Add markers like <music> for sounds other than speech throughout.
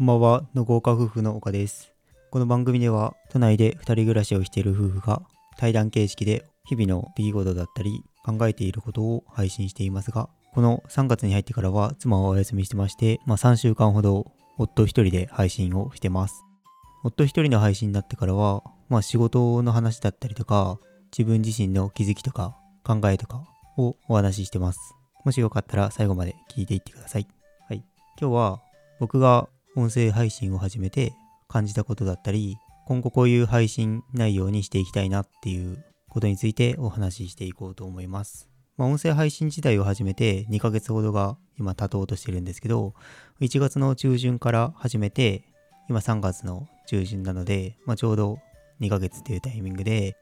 こんばんは、の豪華夫婦の岡です。この番組では、都内で2人暮らしをしている夫婦が対談形式で日々の出来事だったり考えていることを配信していますが、この3月に入ってからは妻はお休みしてまして、まあ3週間ほど夫一人で配信をしてます。夫一人の配信になってからは、まあ仕事の話だったりとか、自分自身の気づきとか考えとかをお話ししてます。もしよかったら最後まで聞いていってください。はい。今日は僕が音声配信を始めて感じたことだったり、今後こういう配信内容にしていきたいなっていうことについてお話ししていこうと思います。まあ、音声配信自体を始めて2ヶ月ほどが今経とうとしてるんですけど、1月の中旬から始めて、今3月の中旬なので、まあ、ちょうど2ヶ月っていうタイミングで、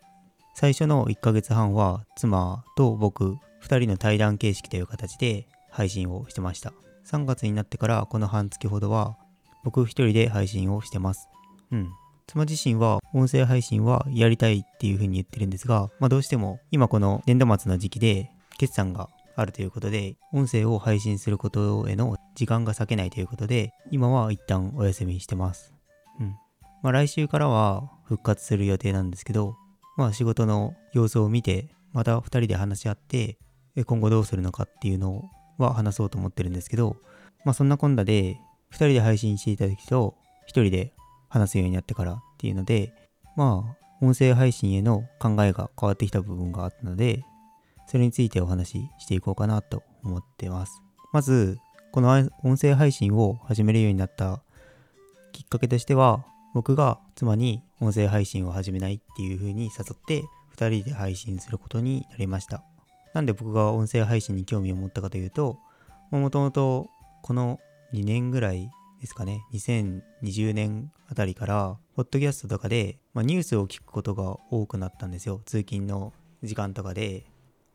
最初の1ヶ月半は妻と僕2人の対談形式という形で配信をしてました。3月になってからこの半月ほどは僕一人で配信をしてます。うん。妻自身は音声配信はやりたいっていう風に言ってるんですが、まあどうしても今この年度末の時期で決算があるということで、音声を配信することへの時間が割けないということで、今は一旦お休みしてます。うん。まあ来週からは復活する予定なんですけど、まあ仕事の様子を見て、また二人で話し合って、え今後どうするのかっていうのは話そうと思ってるんですけど、まあそんなこんなで、2人で配信していた時と1人で話すようになってからっていうのでまあ音声配信への考えが変わってきた部分があったのでそれについてお話ししていこうかなと思ってます。まずこの音声配信を始めるようになったきっかけとしては僕が妻に音声配信を始めないっていう風に誘って2人で配信することになりました。なんで僕が音声配信に興味を持ったかというともともとこの2年ぐらいですかね。2020年あたりからポッドキャストとかで、まあ、ニュースを聞くことが多くなったんですよ。通勤の時間とかで。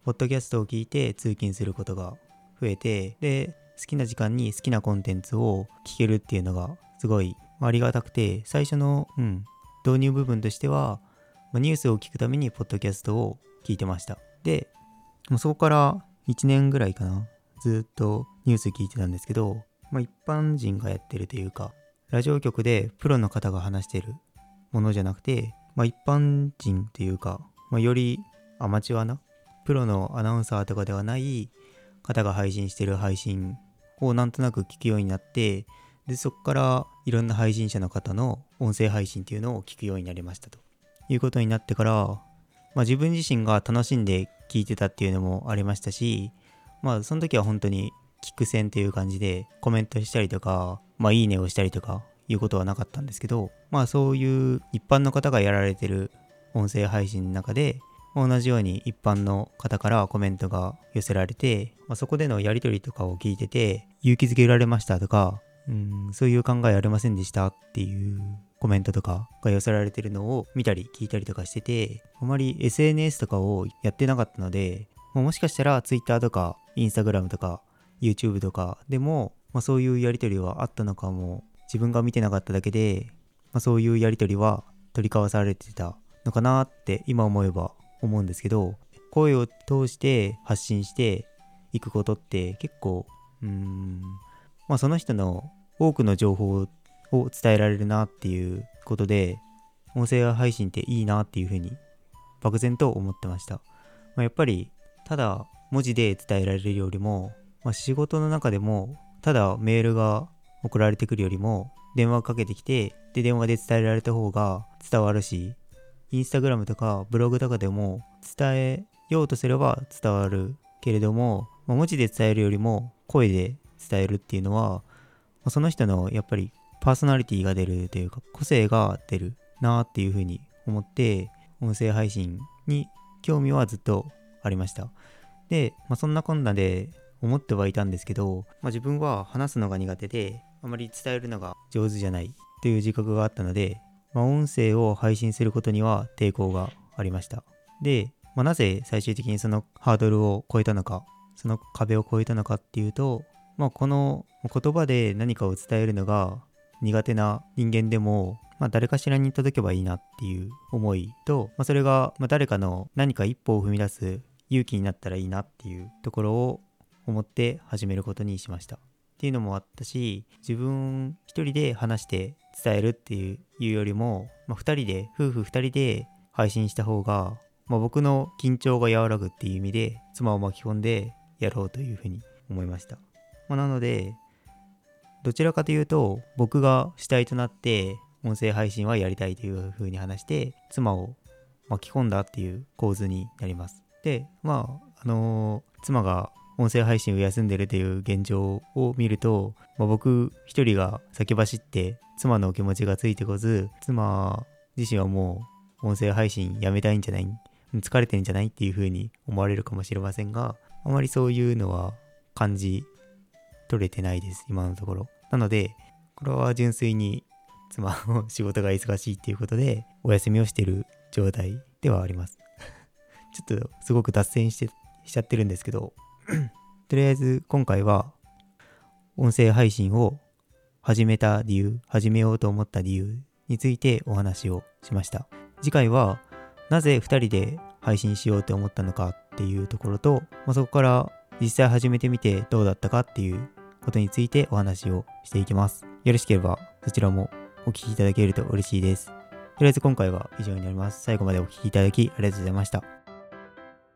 ポッドキャストを聞いて通勤することが増えてで好きな時間に好きなコンテンツを聞けるっていうのがすごいありがたくて最初の、うん、導入部分としては、まあ、ニュースを聞くためにポッドキャストを聞いてました。でもうそこから1年ぐらいかな。ずっとニュース聞いてたんですけど、まあ、一般人がやってるというかラジオ局でプロの方が話してるものじゃなくて、まあ、一般人というか、まあ、よりアマチュアなプロのアナウンサーとかではない方が配信してる配信をなんとなく聞くようになってでそこからいろんな配信者の方の音声配信っていうのを聞くようになりましたと。いうことになってから、まあ、自分自身が楽しんで聞いてたっていうのもありましたしまあその時は本当に聞く線という感じでコメントしたりとか、まあいいねをしたりとかいうことはなかったんですけど、まあそういう一般の方がやられてる音声配信の中で、まあ同じように一般の方からコメントが寄せられて、まあ、そこでのやり取りとかを聞いてて、勇気づけられましたとか、うん、そういう考えありませんでしたっていうコメントとかが寄せられてるのを見たり聞いたりとかしてて、あまり SNS とかをやってなかったので、もしかしたら Twitter とか Instagram とか YouTube とかでも、まあ、そういうやり取りはあったのかも。自分が見てなかっただけで、まあ、そういうやり取りは取り交わされてたのかなって今思えば思うんですけど声を通して発信していくことって結構うんまあその人の多くの情報を伝えられるなっていうことで音声配信っていいなっていうふうに漠然と思ってました、まあ、やっぱりただ文字で伝えられるよりもまあ、仕事の中でもただメールが送られてくるよりも電話かけてきてで電話で伝えられた方が伝わるしインスタグラムとかブログとかでも伝えようとすれば伝わるけれども、まあ、文字で伝えるよりも声で伝えるっていうのは、まあ、その人のやっぱりパーソナリティが出るというか個性が出るなっていうふうに思って音声配信に興味はずっとありました。で、まあ、そんなこんなで思ってはいたんですけど、まあ、自分は話すのが苦手であまり伝えるのが上手じゃないという自覚があったので、まあ、音声を配信することには抵抗がありました。で、まあ、なぜ最終的にそのハードルを超えたのかその壁を超えたのかっていうと、まあ、この言葉で何かを伝えるのが苦手な人間でも、まあ、誰かしらに届けばいいなっていう思いと、まあ、それがま誰かの何か一歩を踏み出す勇気になったらいいなっていうところを思って始めることにしました。っていうのもあったし自分一人で話して伝えるっていうよりも、まあ、2人で夫婦2人で配信した方が、まあ、僕の緊張が和らぐっていう意味で妻を巻き込んでやろうというふうに思いました、まあ、なのでどちらかというと僕が主体となって音声配信はやりたいというふうに話して妻を巻き込んだっていう構図になりますでまああのー、妻が音声配信を休んでるという現状を見ると、まあ、僕一人が先走って妻のお気持ちがついてこず妻自身はもう音声配信やめたいんじゃない疲れてんじゃないっていう風に思われるかもしれませんがあまりそういうのは感じ取れてないです今のところ。なのでこれは純粋に妻の仕事が忙しいっていうことでお休みをしてる状態ではあります。<laughs> ちょっとすごく脱線してしちゃってるんですけど <clears throat> とりあえず今回は音声配信を始めた理由、始めようと思った理由についてお話をしました。次回はなぜ2人で配信しようと思ったのかっていうところと、まあ、そこから実際始めてみてどうだったかっていうことについてお話をしていきます。よろしければそちらもお聴きいただけると嬉しいです。とりあえず今回は以上になります。最後までお聴きいただきありがとうございました。